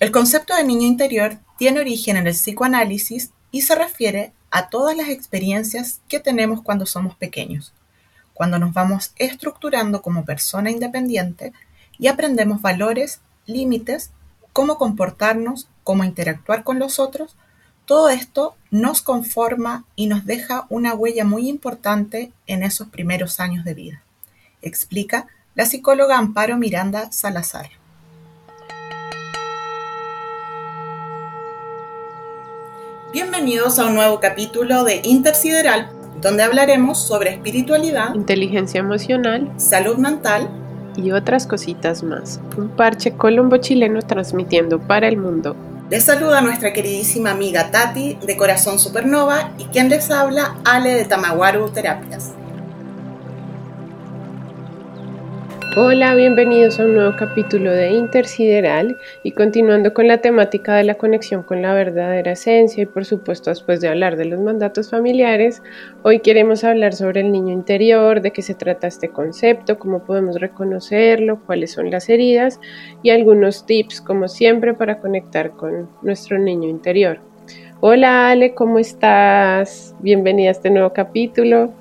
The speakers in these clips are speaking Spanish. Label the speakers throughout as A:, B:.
A: El concepto de niño interior tiene origen en el psicoanálisis y se refiere a todas las experiencias que tenemos cuando somos pequeños, cuando nos vamos estructurando como persona independiente y aprendemos valores, límites, cómo comportarnos, cómo interactuar con los otros, todo esto nos conforma y nos deja una huella muy importante en esos primeros años de vida, explica la psicóloga Amparo Miranda Salazar. Bienvenidos a un nuevo capítulo de Intersideral, donde hablaremos sobre espiritualidad,
B: inteligencia emocional,
A: salud mental
B: y otras cositas más. Un parche colombo chileno transmitiendo para el mundo.
A: Les saluda nuestra queridísima amiga Tati de Corazón Supernova y quien les habla, Ale de Tamaguaru Terapias.
B: Hola, bienvenidos a un nuevo capítulo de Intersideral y continuando con la temática de la conexión con la verdadera esencia y por supuesto después de hablar de los mandatos familiares, hoy queremos hablar sobre el niño interior, de qué se trata este concepto, cómo podemos reconocerlo, cuáles son las heridas y algunos tips como siempre para conectar con nuestro niño interior. Hola Ale, ¿cómo estás? Bienvenida a este nuevo capítulo.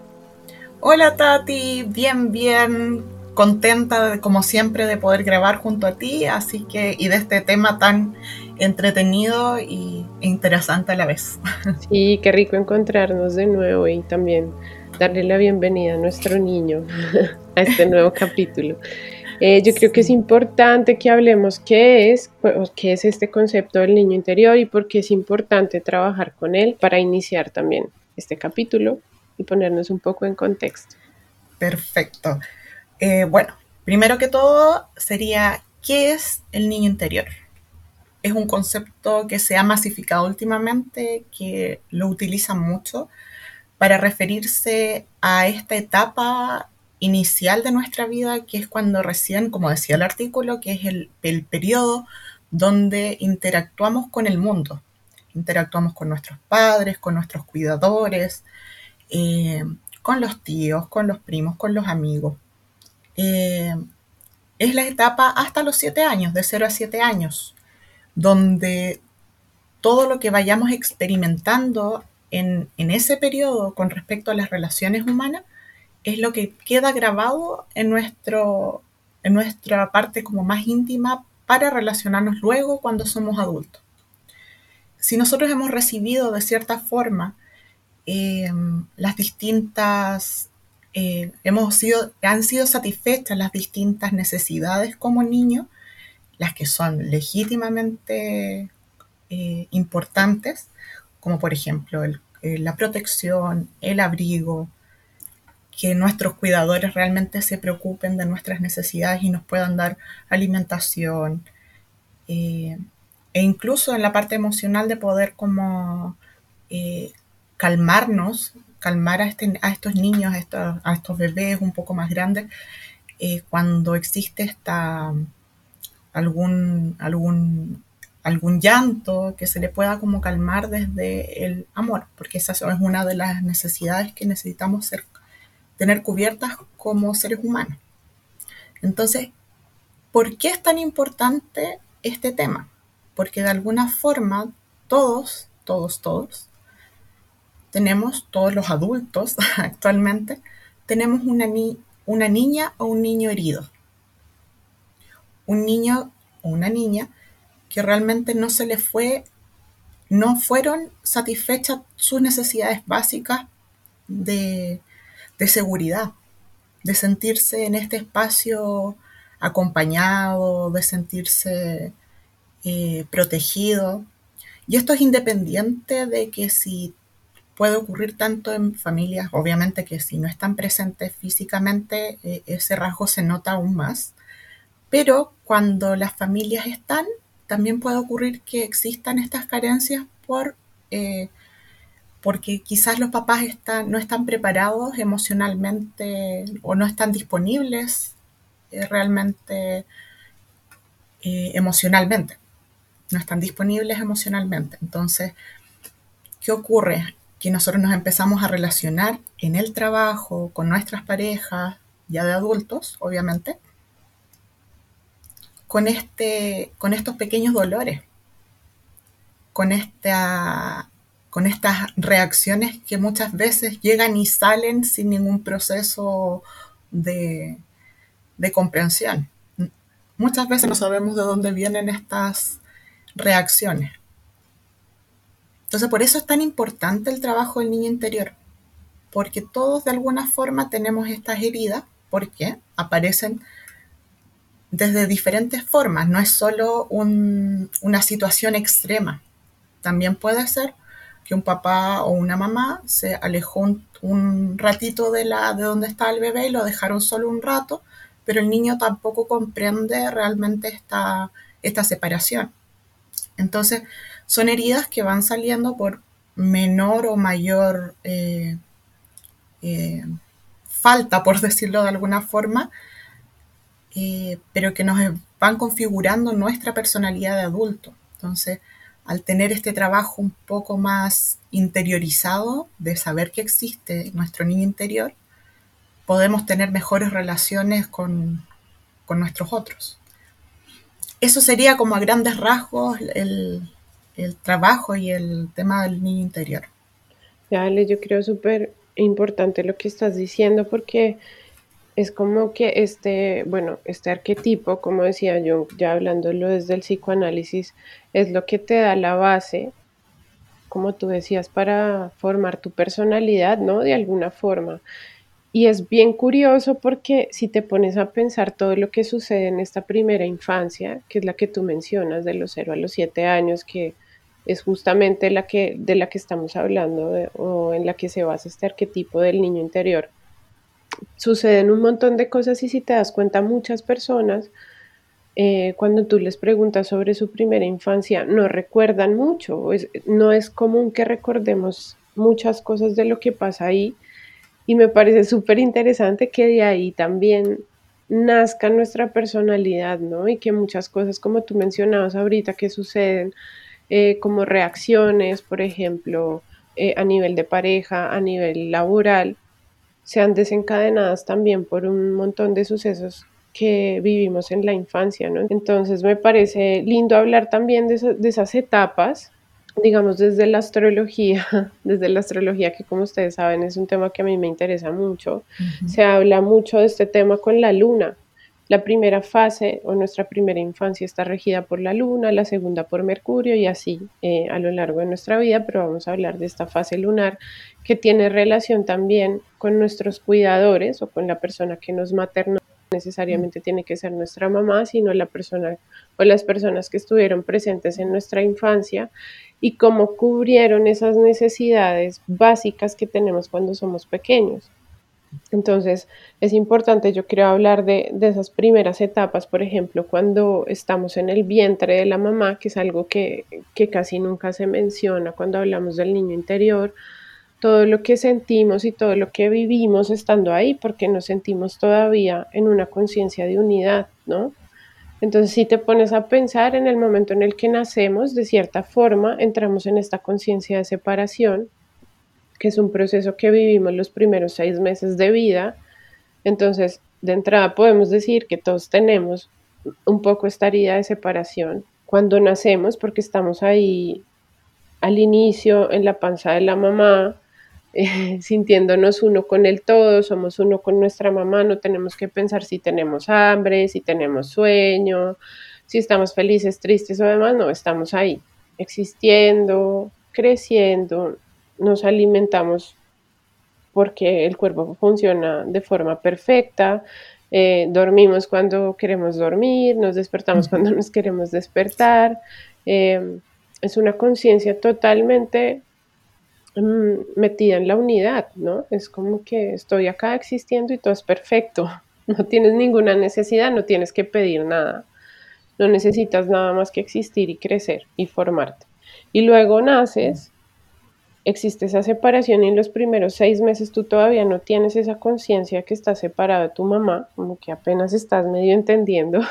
A: Hola Tati, bien, bien contenta como siempre de poder grabar junto a ti, así que y de este tema tan entretenido y, e interesante a la vez.
B: Sí, qué rico encontrarnos de nuevo y también darle la bienvenida a nuestro niño a este nuevo capítulo. Eh, yo creo que es importante que hablemos qué es, qué es este concepto del niño interior y por qué es importante trabajar con él para iniciar también este capítulo y ponernos un poco en contexto.
A: Perfecto. Eh, bueno, primero que todo sería, ¿qué es el niño interior? Es un concepto que se ha masificado últimamente, que lo utilizan mucho para referirse a esta etapa inicial de nuestra vida, que es cuando recién, como decía el artículo, que es el, periodo donde interactuamos con el mundo. Interactuamos con nuestros padres, con nuestros cuidadores, eh, con los tíos, con los primos, con los amigos. Eh, es la etapa hasta los 7 años, de 0 a 7 años, donde todo lo que vayamos experimentando en, ese periodo con respecto a las relaciones humanas es lo que queda grabado en, nuestro, en nuestra parte como más íntima para relacionarnos luego cuando somos adultos. Si nosotros hemos recibido de cierta forma eh, las distintas eh, hemos sido, han sido satisfechas las distintas necesidades como niños, las que son legítimamente eh, importantes, como por ejemplo eh, la protección, el abrigo, que nuestros cuidadores realmente se preocupen de nuestras necesidades y nos puedan dar alimentación, e incluso en la parte emocional de poder como calmarnos calmar a, este, a estos niños, a estos, bebés un poco más grandes, eh, cuando existe esta, algún, algún, algún llanto que se le pueda como calmar desde el amor, porque esa es una de las necesidades que necesitamos ser, tener cubiertas como seres humanos. Entonces, ¿por qué es tan importante este tema? Porque de alguna forma todos, todos, todos tenemos, todos los adultos actualmente, tenemos una, una niña o un niño herido. Un niño o una niña que realmente no se le fue, no fueron satisfechas sus necesidades básicas de, seguridad, de sentirse en este espacio acompañado, de sentirse eh, protegido. Y esto es independiente de que si puede ocurrir tanto en familias, obviamente que si no están presentes físicamente, eh, ese rasgo se nota aún más, pero cuando las familias están, también puede ocurrir que existan estas carencias por, eh, porque quizás los papás no están preparados emocionalmente o no están disponibles eh, realmente emocionalmente, no están disponibles emocionalmente. Entonces, ¿qué ocurre? Que nosotros nos empezamos a relacionar en el trabajo, con nuestras parejas, ya de adultos, obviamente, con, este, con estos pequeños dolores, con, esta, con estas reacciones que muchas veces llegan y salen sin ningún proceso de, de comprensión. Muchas veces no sabemos de dónde vienen estas reacciones. Entonces, por eso es tan importante el trabajo del niño interior, porque todos de alguna forma tenemos estas heridas, porque aparecen desde diferentes formas, no es solo una situación extrema. También puede ser que un papá o una mamá se alejó un, ratito de, la, de donde está el bebé y lo dejaron solo un rato, pero el niño tampoco comprende realmente esta, esta separación. Entonces, son heridas que van saliendo por menor o mayor eh, eh, falta, por decirlo de alguna forma, eh, pero que nos van configurando nuestra personalidad de adulto. Entonces, al tener este trabajo un poco más interiorizado de saber que existe nuestro niño interior, podemos tener mejores relaciones con, con nuestros otros. Eso sería como a grandes rasgos el, el trabajo y el tema del niño interior.
B: Dale, yo creo súper importante lo que estás diciendo porque es como que este, bueno, este arquetipo, como decía yo, ya hablándolo desde el psicoanálisis, es lo que te da la base, como tú decías, para formar tu personalidad, ¿no? De alguna forma. Y es bien curioso porque si te pones a pensar todo lo que sucede en esta primera infancia, que es la que tú mencionas, de los 0 a los 7 años, que es justamente la que, de la que estamos hablando o en la que se basa este arquetipo del niño interior. Suceden un montón de cosas y si te das cuenta muchas personas eh, cuando tú les preguntas sobre su primera infancia no recuerdan mucho, no es común que recordemos muchas cosas de lo que pasa ahí. Y me parece súper interesante que de ahí también nazca nuestra personalidad, ¿no? Y que muchas cosas como tú mencionabas ahorita que suceden eh, como reacciones, por ejemplo, eh, a nivel de pareja, a nivel laboral, sean desencadenadas también por un montón de sucesos que vivimos en la infancia, ¿no? Entonces me parece lindo hablar también de, esas etapas, digamos desde la astrología, desde la astrología que como ustedes saben es un tema que a mí me interesa mucho, se habla mucho de este tema con la luna, la primera fase o nuestra primera infancia está regida por la luna, la segunda por Mercurio y así eh, a lo largo de nuestra vida, pero vamos a hablar de esta fase lunar que tiene relación también con nuestros cuidadores o con la persona que nos maternó. Necesariamente tiene que ser nuestra mamá, sino la persona o las personas que estuvieron presentes en nuestra infancia y cómo cubrieron esas necesidades básicas que tenemos cuando somos pequeños. Entonces, es importante, yo quiero hablar de, esas primeras etapas, por ejemplo, cuando estamos en el vientre de la mamá, que es algo que, que casi nunca se menciona cuando hablamos del niño interior, todo lo que sentimos y todo lo que vivimos estando ahí, porque nos sentimos todavía en una conciencia de unidad, ¿no? Entonces, si te pones a pensar en el momento en el que nacemos, de cierta forma, entramos en esta conciencia de separación que es un proceso que vivimos los primeros seis meses de vida. Entonces, de entrada podemos decir que todos tenemos un poco esta herida de separación cuando nacemos, porque estamos ahí al inicio en la panza de la mamá, sintiéndonos uno con el todo, somos uno con nuestra mamá, no tenemos que pensar si tenemos hambre, si tenemos sueño, si estamos felices, tristes o demás, no, estamos ahí, existiendo, creciendo, nos alimentamos porque el cuerpo funciona de forma perfecta, eh, dormimos cuando queremos dormir, nos despertamos cuando nos queremos despertar. Em, es una conciencia totalmente mm, metida en la unidad, ¿no? Es como que estoy acá existiendo y todo es perfecto. No tienes ninguna necesidad, no tienes que pedir nada. No necesitas nada más que existir y crecer y formarte. Y luego naces existe esa separación y en los primeros seis meses tú todavía no tienes esa conciencia que estás separado de tu mamá, como que apenas estás medio entendiendo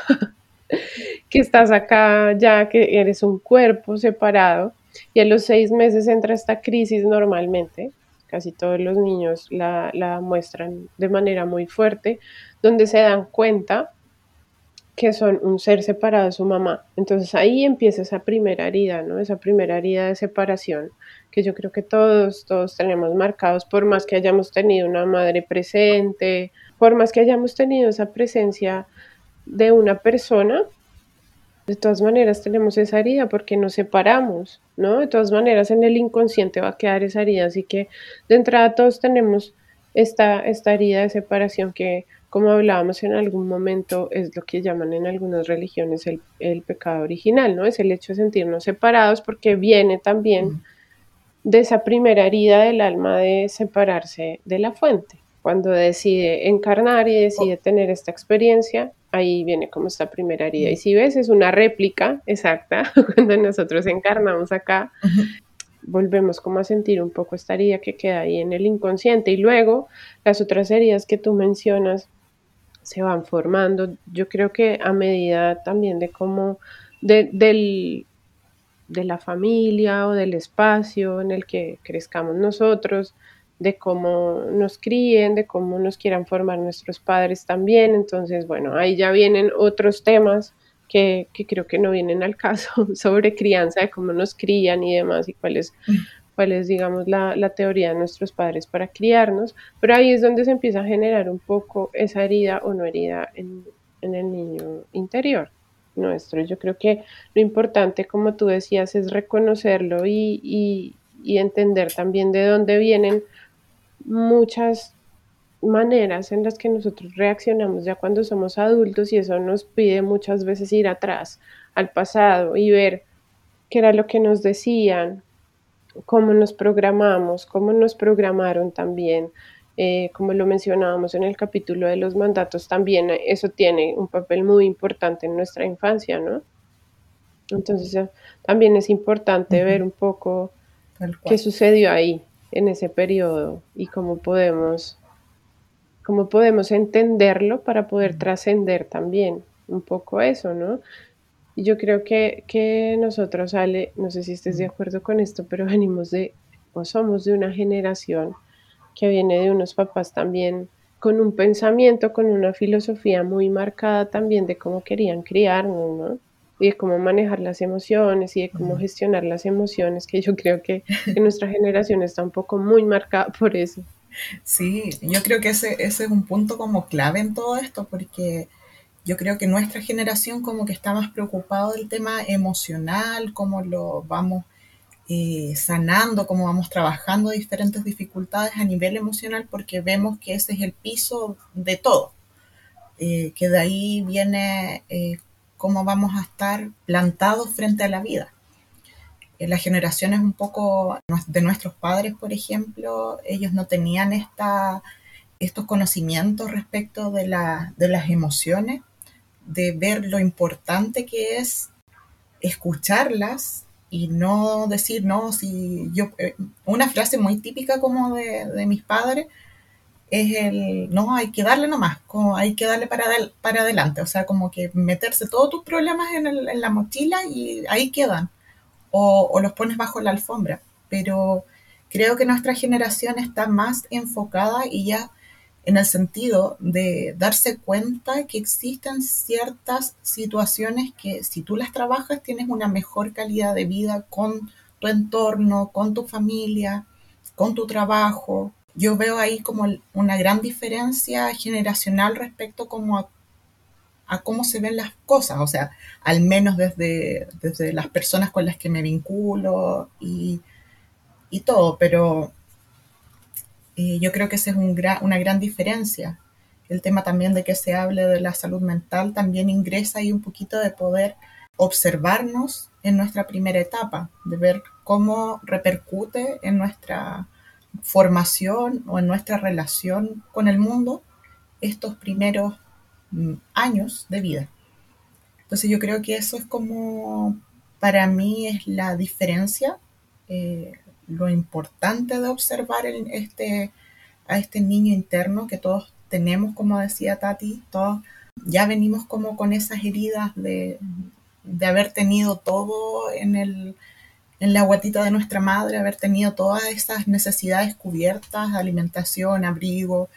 B: que estás acá ya, que eres un cuerpo separado y a los seis meses entra esta crisis normalmente, casi todos los niños la, la muestran de manera muy fuerte, donde se dan cuenta que son un ser separado de su mamá. Entonces ahí empieza esa primera herida, ¿no? Esa primera herida de separación que yo creo que todos, todos tenemos marcados, por más que hayamos tenido una madre presente, por más que hayamos tenido esa presencia de una persona, de todas maneras tenemos esa herida porque nos separamos, ¿no? De todas maneras en el inconsciente va a quedar esa herida, así que de entrada todos tenemos esta, esta herida de separación que como hablábamos en algún momento, es lo que llaman en algunas religiones el, pecado original, ¿no? Es el hecho de sentirnos separados porque viene también de esa primera herida del alma de separarse de la fuente. Cuando decide encarnar y decide tener esta experiencia, ahí viene como esta primera herida. Y si ves, es una réplica exacta cuando nosotros encarnamos acá. Volvemos como a sentir un poco esta herida que queda ahí en el inconsciente. Y luego las otras heridas que tú mencionas, se van formando. Yo creo que a medida también de cómo, de, del, de la familia o del espacio en el que crezcamos nosotros, de cómo nos críen, de cómo nos quieran formar nuestros padres también. Entonces, bueno, ahí ya vienen otros temas que, que creo que no vienen al caso sobre crianza, de cómo nos crían y demás y cuáles cuál es, digamos, la, la, teoría de nuestros padres para criarnos, pero ahí es donde se empieza a generar un poco esa herida o no herida en, en el niño interior nuestro. Yo creo que lo importante, como tú decías, es reconocerlo y, y, y entender también de dónde vienen muchas maneras en las que nosotros reaccionamos ya cuando somos adultos y eso nos pide muchas veces ir atrás al pasado y ver qué era lo que nos decían, cómo nos programamos, cómo nos programaron también, eh, como lo mencionábamos en el capítulo de los mandatos, también eso tiene un papel muy importante en nuestra infancia, ¿no? Entonces eh, también es importante ver un poco qué sucedió ahí en ese periodo y cómo podemos, cómo podemos entenderlo para poder trascender también un poco eso, ¿no? yo creo que, que nosotros, Ale, no sé si estés de acuerdo con esto, pero venimos de, o somos de una generación que viene de unos papás también con un pensamiento, con una filosofía muy marcada también de cómo querían criarnos, ¿no? Y de cómo manejar las emociones y de cómo gestionar las emociones, que yo creo que, que nuestra generación está un poco muy marcada por eso.
A: Sí, yo creo que ese, ese es un punto como clave en todo esto, porque yo creo que nuestra generación como que está más preocupado del tema emocional, cómo lo vamos eh, sanando, cómo vamos trabajando diferentes dificultades a nivel emocional, porque vemos que ese es el piso de todo, eh, que de ahí viene eh, cómo vamos a estar plantados frente a la vida. las generaciones un poco de nuestros padres, por ejemplo, ellos no tenían esta, estos conocimientos respecto de, la, de las emociones de ver lo importante que es escucharlas y no decir, no, si yo, eh, una frase muy típica como de, mis padres es el, no, hay que darle nomás, como hay que darle para, para adelante, o sea, como que meterse todos tus problemas en, en la mochila y ahí quedan, o, o los pones bajo la alfombra, pero creo que nuestra generación está más enfocada y ya en el sentido de darse cuenta que existen ciertas situaciones que si tú las trabajas tienes una mejor calidad de vida con tu entorno, con tu familia, con tu trabajo. Yo veo ahí como una gran diferencia generacional respecto como a, cómo se ven las cosas, o sea, al menos desde, desde las personas con las que me vinculo y, y todo, pero y yo creo que esa es un una gran diferencia. El tema también de que se hable de la salud mental también ingresa ahí un poquito de poder observarnos en nuestra primera etapa, de ver cómo repercute en nuestra formación o en nuestra relación con el mundo estos primeros mm, años de vida. Entonces yo creo que eso es como, para mí es la diferencia eh, lo importante de observar este, a este niño interno que todos tenemos, como decía Tati, todos ya venimos como con esas heridas de, haber tenido todo en, el, en la guatita de nuestra madre, haber tenido todas esas necesidades cubiertas, alimentación, abrigo.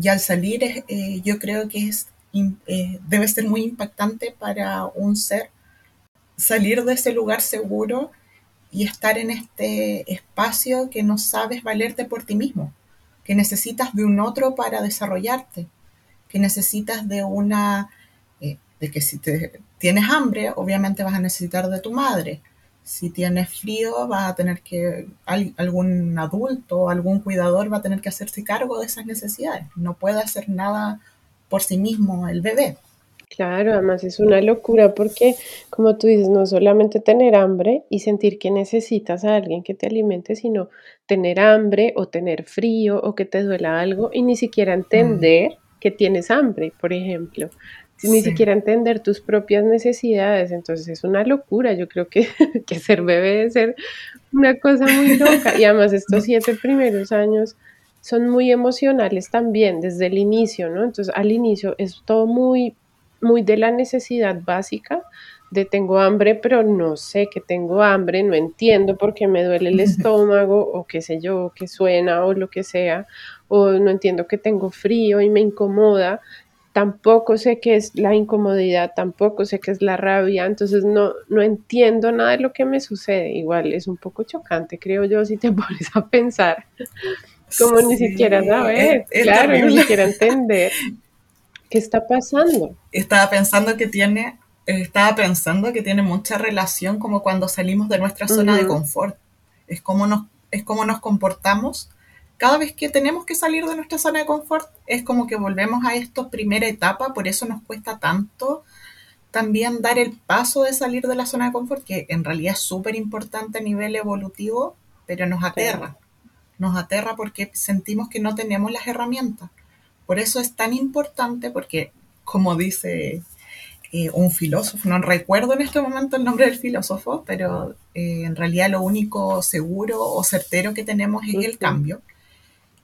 A: Y al salir, eh, yo creo que es eh, debe ser muy impactante para un ser salir de ese lugar seguro y estar en este espacio que no sabes valerte por ti mismo, que necesitas de un otro para desarrollarte, que necesitas de una, eh, de que si te, tienes hambre, obviamente vas a necesitar de tu madre. Si tienes frío, vas a tener que, algún adulto, algún cuidador va a tener que hacerse cargo de esas necesidades. No puede hacer nada por sí mismo el bebé.
B: Claro, además es una locura porque, como tú dices, no solamente tener hambre y sentir que necesitas a alguien que te alimente, sino tener hambre o tener frío o que te duela algo y ni siquiera mm. entender que tienes hambre, por ejemplo. Ni siquiera entender tus propias necesidades. Entonces es una locura. Yo creo que, que ser bebé debe ser una cosa muy loca. Y además estos siete primeros años son muy emocionales también desde el inicio, ¿no? Entonces al inicio es todo muy muy de la necesidad básica de tengo hambre, pero no sé que tengo hambre, no entiendo por qué me duele el estómago o qué sé yo, que suena o lo que sea, o no entiendo que tengo frío y me incomoda, tampoco sé qué es la incomodidad, tampoco sé qué es la rabia, entonces no, no entiendo nada de lo que me sucede. Igual es un poco chocante, creo yo, si te pones a pensar, como ni siquiera saber, claro, ni siquiera entender. ¿Qué está pasando?
A: Estaba pensando que tiene, estaba pensando que tiene mucha relación como cuando salimos de nuestra zona de confort. Es como nos, es como nos comportamos. Cada vez que tenemos que salir de nuestra zona de confort, es como que volvemos a esta primera etapa, por eso nos cuesta tanto también dar el paso de salir de la zona de confort, que en realidad es súper importante a nivel evolutivo, pero nos aterra. Nos aterra porque sentimos que no tenemos las herramientas. Por eso es tan importante, porque como dice eh, un filósofo, no recuerdo en este momento el nombre del filósofo, pero eh, en realidad lo único seguro o certero que tenemos es el cambio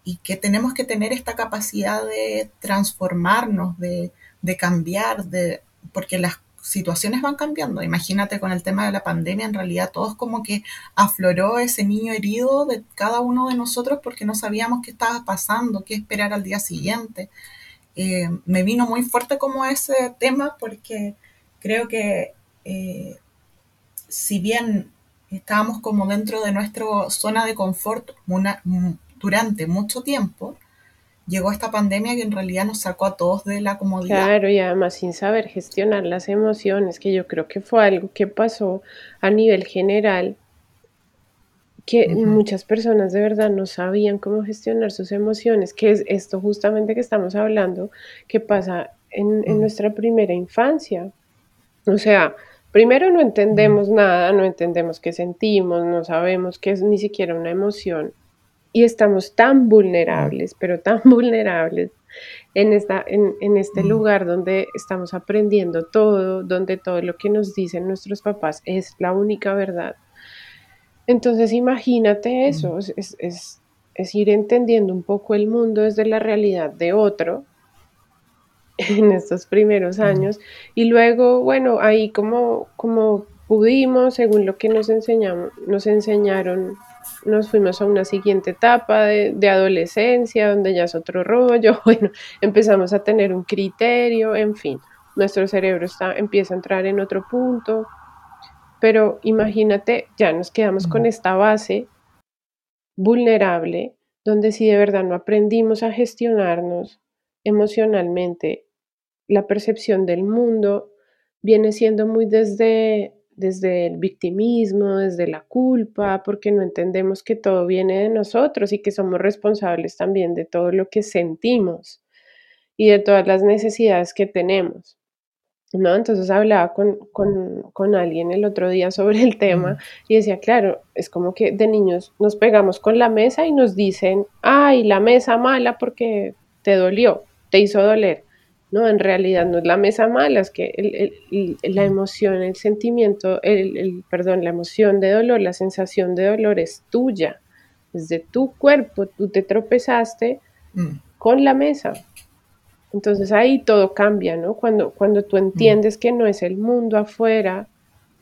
A: y que tenemos que tener esta capacidad de transformarnos, de, de cambiar, de, porque las situaciones van cambiando. Imagínate con el tema de la pandemia, en realidad todos como que afloró ese niño herido de cada uno de nosotros porque no sabíamos qué estaba pasando, qué esperar al día siguiente. Eh, me vino muy fuerte como ese tema porque creo que eh, si bien estábamos como dentro de nuestra zona de confort durante mucho tiempo, llegó esta pandemia que en realidad nos sacó a todos de la comodidad.
B: Claro, y además sin saber gestionar las emociones, que yo creo que fue algo que pasó a nivel general, que muchas personas de verdad no sabían cómo gestionar sus emociones, que es esto justamente que estamos hablando, que pasa en, nuestra primera infancia. O sea, primero no entendemos nada, no entendemos qué sentimos, no sabemos qué es ni siquiera una emoción y estamos tan vulnerables, pero tan vulnerables en, esta, en, este lugar donde estamos aprendiendo todo, donde todo lo que nos dicen nuestros papás es la única verdad. Entonces imagínate eso, es, es, ir entendiendo un poco el mundo desde la realidad de otro en estos primeros años y luego, bueno, ahí como, como pudimos, según lo que nos, enseñamos, nos enseñaron nos fuimos a una siguiente etapa de, adolescencia, donde ya es otro rollo, bueno, empezamos a tener un criterio, en fin, nuestro cerebro está, empieza a entrar en otro punto, pero imagínate, ya nos quedamos con esta base vulnerable, donde si de verdad no aprendimos a gestionarnos emocionalmente, la percepción del mundo viene siendo muy desde desde el victimismo, desde la culpa, porque no entendemos que todo viene de nosotros y que somos responsables también de todo lo que sentimos y de todas las necesidades que tenemos. ¿no? Entonces hablaba con, alguien el otro día sobre el tema y decía, claro, es como que de niños nos pegamos con la mesa y nos dicen, ay, la mesa mala porque te dolió, te hizo doler. ¿No? En realidad no es la mesa mala, es que la emoción, el sentimiento, el, perdón, la emoción de dolor, la sensación de dolor es tuya, es de tu cuerpo, tú te tropezaste mm. con la mesa. Entonces ahí todo cambia, ¿no? Cuando, cuando tú entiendes que no es el mundo afuera,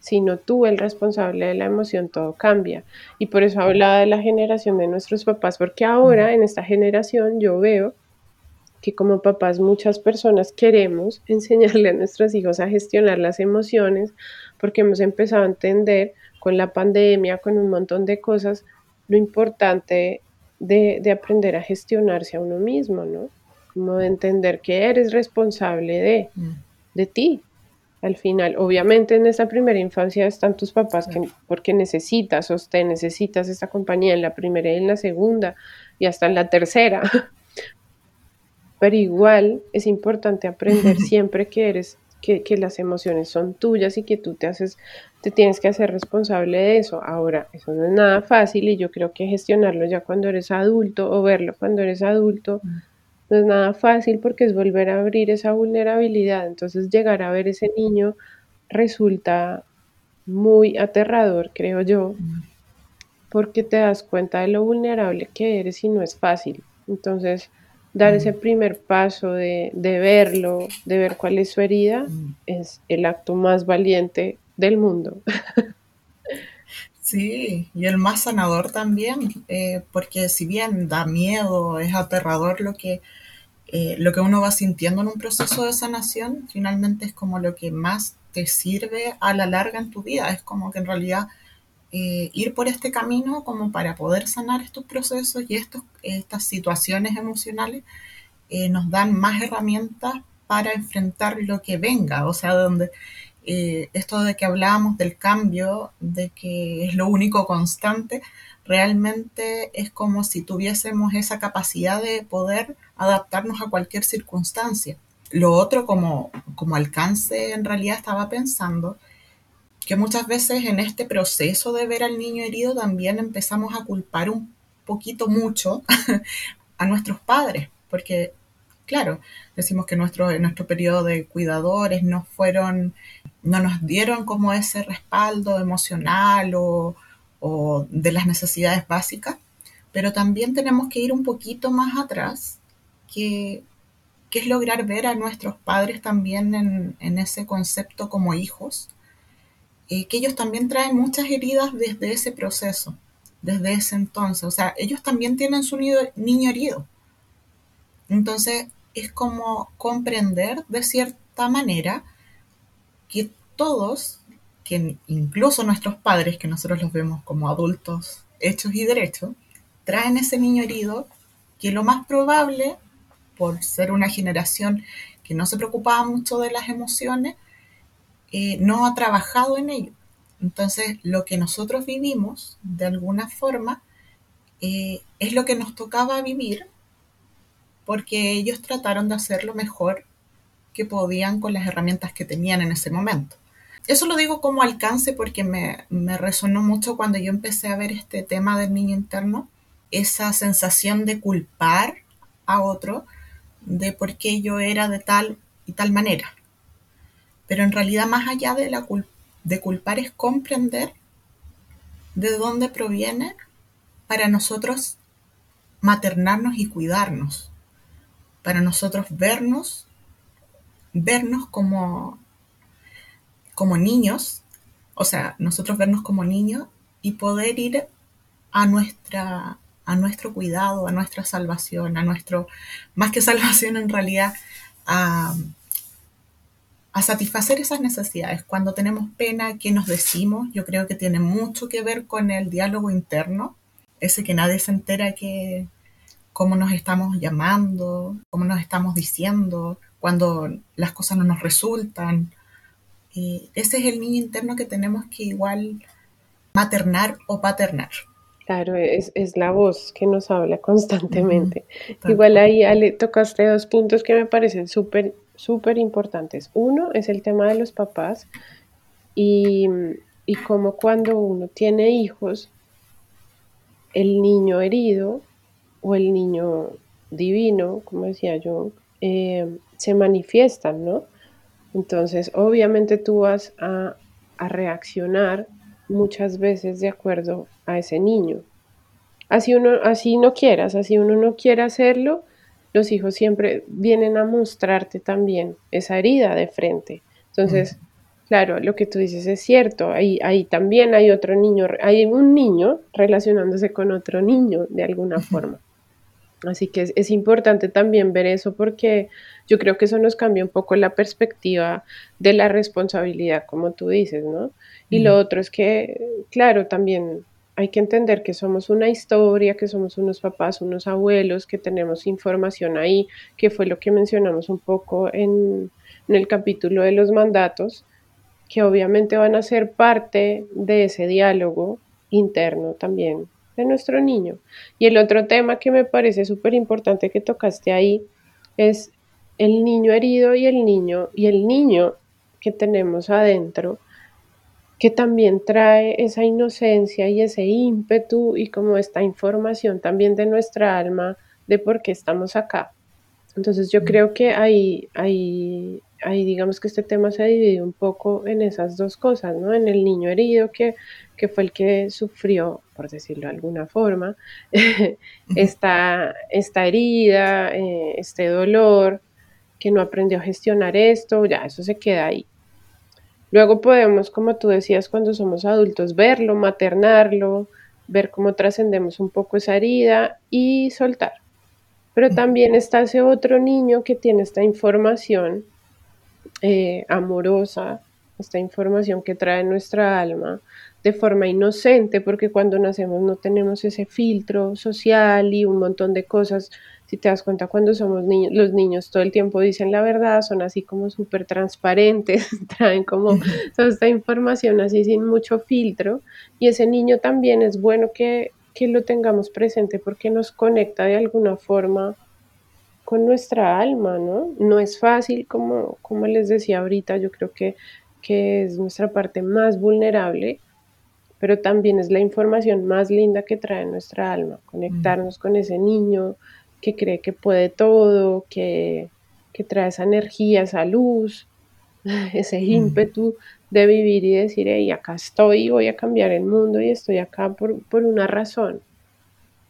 B: sino tú el responsable de la emoción, todo cambia. Y por eso hablaba de la generación de nuestros papás, porque ahora en esta generación yo veo que como papás muchas personas queremos enseñarle a nuestros hijos a gestionar las emociones porque hemos empezado a entender con la pandemia, con un montón de cosas, lo importante de, aprender a gestionarse a uno mismo, ¿no? Como de entender que eres responsable de, mm. de ti, al final. Obviamente en esa primera infancia están tus papás que, porque necesitas sostén, necesitas esta compañía en la primera y en la segunda y hasta en la tercera. Pero igual es importante aprender siempre que eres, que, que, las emociones son tuyas y que tú te haces, te tienes que hacer responsable de eso. Ahora, eso no es nada fácil y yo creo que gestionarlo ya cuando eres adulto o verlo cuando eres adulto mm no es nada fácil porque es volver a abrir esa vulnerabilidad. Entonces llegar a ver ese niño resulta muy aterrador, creo yo, porque te das cuenta de lo vulnerable que eres y no es fácil. Entonces, dar ese primer paso de, de verlo, de ver cuál es su herida, es el acto más valiente del mundo.
A: Sí, y el más sanador también, eh, porque si bien da miedo, es aterrador lo que, eh, lo que uno va sintiendo en un proceso de sanación, finalmente es como lo que más te sirve a la larga en tu vida. Es como que en realidad eh, ir por este camino como para poder sanar estos procesos y estos, estas situaciones emocionales nos dan más herramientas para enfrentar lo que venga, o sea, donde eh, esto de que hablábamos del cambio, de que es lo único constante, realmente es como si tuviésemos esa capacidad de poder adaptarnos a cualquier circunstancia. Lo otro como, como alcance, en realidad estaba pensando que muchas veces en este proceso de ver al niño herido también empezamos a culpar un poquito mucho a nuestros padres, porque claro, decimos que nuestro, en nuestro periodo de cuidadores no fueron no nos dieron como ese respaldo emocional o, de las necesidades básicas, pero también tenemos que ir un poquito más atrás, que, es lograr ver a nuestros padres también en, ese concepto como hijos, eh, que ellos también traen muchas heridas desde ese proceso, desde ese entonces, o sea, ellos también tienen su niño herido. Entonces, es como comprender de cierta manera que todos, que incluso nuestros padres, que nosotros los vemos como adultos hechos y derechos, traen ese niño herido que lo más probable, por ser una generación que no se preocupaba mucho de las emociones, eh, no ha trabajado en ello. Entonces, lo que nosotros vivimos, de alguna forma, eh, es lo que nos tocaba vivir, porque ellos trataron de hacer lo mejor que podían con las herramientas que tenían en ese momento. Eso lo digo como alcance porque me, resonó mucho cuando yo empecé a ver este tema del niño interno, esa sensación de culpar a otro de por qué yo era de tal y tal manera. Pero en realidad más allá de, la de culpar es comprender de dónde proviene para nosotros maternarnos y cuidarnos, para nosotros vernos, vernos como como niños, o sea, nosotros vernos como niños y poder ir a nuestra a nuestro cuidado, a nuestra salvación, a nuestro, más que salvación en realidad, a, a satisfacer esas necesidades. Cuando tenemos pena, ¿qué nos decimos? Yo creo que tiene mucho que ver con el diálogo interno, ese que nadie se entera que cómo nos estamos llamando, cómo nos estamos diciendo, cuando las cosas no nos resultan, ese es el niño interno que tenemos que igual maternar o paternar.
B: Claro, es, la voz que nos habla constantemente. Igual ahí Ale, tocaste dos puntos que me parecen súper, súper importantes. Uno es el tema de los papás y, y como cuando uno tiene hijos, el niño herido o el niño divino, como decía yo, eh, se manifiestan, ¿no? Entonces, obviamente tú vas a, reaccionar muchas veces de acuerdo a ese niño. Así uno, así no quieras, así uno no quiere hacerlo, los hijos siempre vienen a mostrarte también esa herida de frente. Entonces, claro, lo que tú dices es cierto, ahí, ahí también hay otro niño, hay un niño relacionándose con otro niño de alguna forma. Así que es, importante también ver eso porque yo creo que eso nos cambia un poco la perspectiva de la responsabilidad, como tú dices, ¿no? Y lo otro es que, claro, también hay que entender que somos una historia, que somos unos papás, unos abuelos, que tenemos información ahí, que fue lo que mencionamos un poco en, el capítulo de los mandatos, que obviamente van a ser parte de ese diálogo interno también de nuestro niño. Y el otro tema que me parece súper importante que tocaste ahí es el niño herido y el niño y el niño que tenemos adentro que también trae esa inocencia y ese ímpetu y como esta información también de nuestra alma de por qué estamos acá. Entonces yo creo que ahí, ahí, ahí digamos que este tema se divide un poco en esas dos cosas, ¿no? En el niño herido que, que fue el que sufrió, por decirlo de alguna forma, esta, esta herida, eh, este dolor, que no aprendió a gestionar esto, ya eso se queda ahí. Luego podemos, como tú decías, cuando somos adultos, verlo, maternarlo, ver cómo trascendemos un poco esa herida y soltar. Pero también está ese otro niño que tiene esta información eh, amorosa, esta información que trae nuestra alma de forma inocente, porque cuando nacemos no tenemos ese filtro social y un montón de cosas si te das cuenta cuando somos niños, los niños todo el tiempo dicen la verdad, son así como súper transparentes, traen como toda esta información así sin mucho filtro y ese niño también es bueno que, que lo tengamos presente porque nos conecta de alguna forma con nuestra alma, ¿no? No es fácil, como, como les decía ahorita, yo creo que, que es nuestra parte más vulnerable, pero también es la información más linda que trae nuestra alma, conectarnos con ese niño, que cree que puede todo, que, trae esa energía, esa luz, ese ímpetu de vivir y decir, hey, acá estoy, voy a cambiar el mundo y estoy acá por, una razón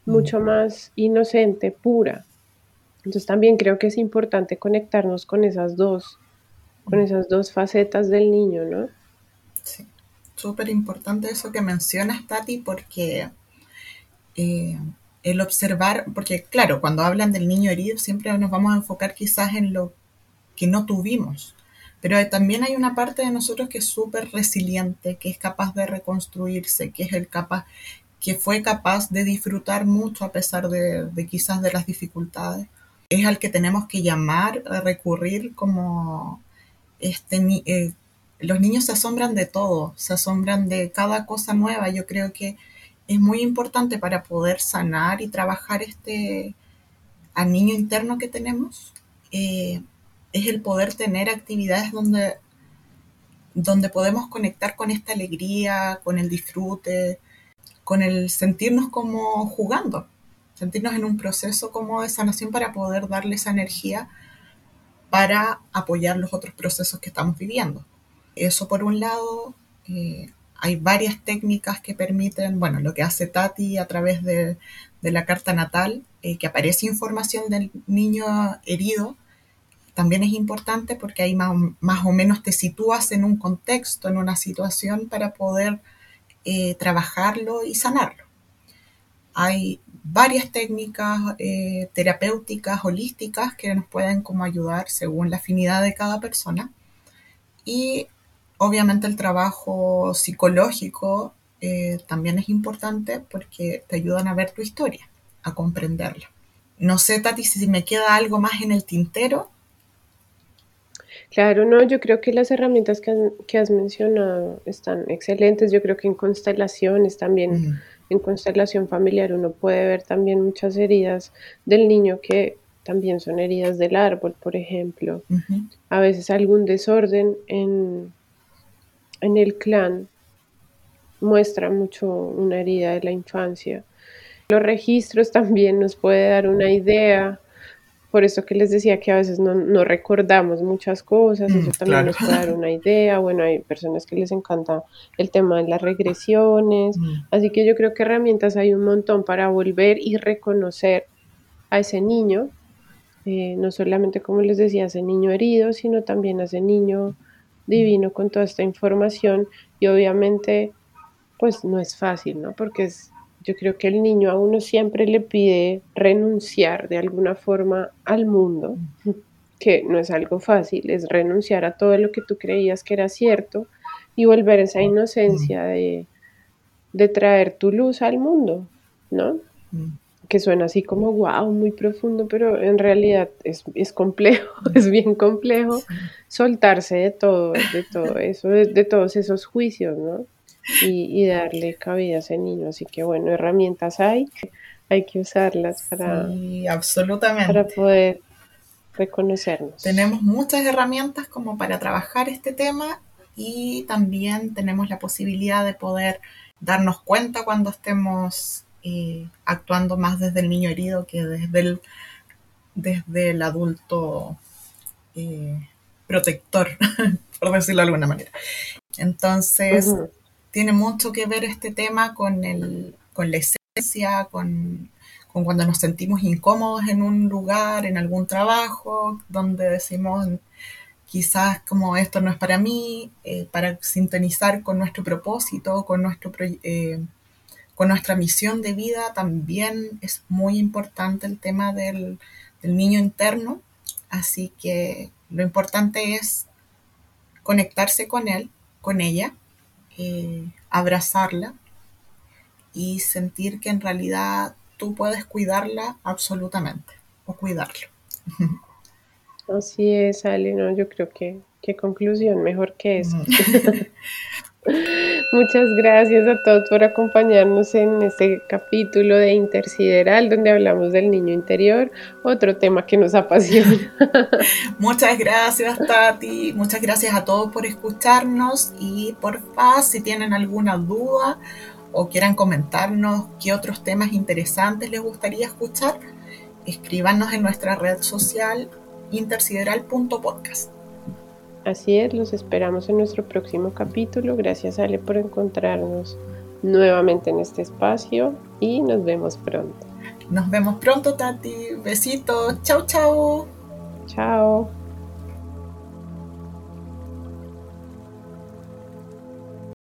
B: mucho más inocente, pura. Entonces también creo que es importante conectarnos con esas dos, con esas dos facetas del niño, ¿no?
A: Sí, súper importante eso que mencionas, Tati, porque eh, el observar, porque claro, cuando hablan del niño herido siempre nos vamos a enfocar quizás en lo que no tuvimos, pero también hay una parte de nosotros que es súper resiliente, que es capaz de reconstruirse, que es el capaz, que fue capaz de disfrutar mucho a pesar de, quizás de las dificultades. Es al que tenemos que llamar, recurrir como este, eh, los niños se asombran de todo, se asombran de cada cosa nueva. Yo creo que es muy importante para poder sanar y trabajar este al niño interno que tenemos, eh, es el poder tener actividades donde, donde podemos conectar con esta alegría, con el disfrute, con el sentirnos como jugando, sentirnos en un proceso como de sanación para poder darle esa energía para apoyar los otros procesos que estamos viviendo. Eso por un lado, eh, hay varias técnicas que permiten, bueno, lo que hace Tati a través de, la carta natal, eh, que aparece información del niño herido, también es importante porque ahí más, o menos te sitúas en un contexto, en una situación para poder eh, trabajarlo y sanarlo. Hay varias técnicas eh, terapéuticas, holísticas, que nos pueden como ayudar según la afinidad de cada persona. Y obviamente el trabajo psicológico eh, también es importante porque te ayudan a ver tu historia, a comprenderla. No sé, Tati, si me queda algo más en el tintero.
B: Claro, no, yo creo que las herramientas que, has mencionado están excelentes. Yo creo que en constelaciones también, en constelación familiar, uno puede ver también muchas heridas del niño que también son heridas del árbol, por ejemplo. A veces algún desorden en, en el clan muestra mucho una herida de la infancia. Los registros también nos puede dar una idea, por eso que les decía que a veces no, recordamos muchas cosas, eso mm, también nos puede dar una idea. Bueno, hay personas que les encanta el tema de las regresiones, mm. así que yo creo que herramientas hay un montón para volver y reconocer a ese niño, eh, no solamente como les decía, a ese niño herido, sino también a ese niño divino con toda esta información y obviamente pues no es fácil, ¿no? Porque es yo creo que el niño a uno siempre le pide renunciar de alguna forma al mundo, que no es algo fácil, es renunciar a todo lo que tú creías que era cierto y volver esa inocencia de, de traer tu luz al mundo, ¿no? Que suena así como wow, muy profundo, pero en realidad es, complejo, es bien complejo soltarse de todo, de todo eso, de todos esos juicios, ¿no? y, darle cabida a ese niño. Así que bueno, herramientas hay, hay que usarlas para,
A: absolutamente.
B: para poder reconocernos.
A: Tenemos muchas herramientas como para trabajar este tema y también tenemos la posibilidad de poder darnos cuenta cuando estemos eh, actuando más desde el niño herido que desde el, desde el adulto eh, protector, por decirlo de alguna manera. Entonces, tiene mucho que ver este tema con, el, con la esencia, con, cuando nos sentimos incómodos en un lugar, en algún trabajo, donde decimos quizás como esto no es para mí, eh, para sintonizar con nuestro propósito, con, nuestro, eh, con nuestra misión de vida, también es muy importante el tema del, del niño interno. Así que lo importante es conectarse con él, con ella, eh, abrazarla y sentir que en realidad tú puedes cuidarla absolutamente o cuidarlo.
B: Así es, Ale, no, yo creo que qué conclusión mejor que eso. Muchas gracias a todos por acompañarnos en este capítulo de Intersideral, donde hablamos del niño interior, otro tema que nos apasiona.
A: Muchas gracias, Tati. Muchas gracias a todos por escucharnos y por paz, si tienen alguna duda o quieran comentarnos qué otros temas interesantes les gustaría escuchar, escríbanos en nuestra red social intersideral.podcast.
B: Así es, los esperamos en nuestro próximo capítulo. Gracias Ale por encontrarnos nuevamente en este espacio y nos vemos pronto.
A: Nos vemos pronto, Tati. Besitos. Chao, chao.
B: Chao.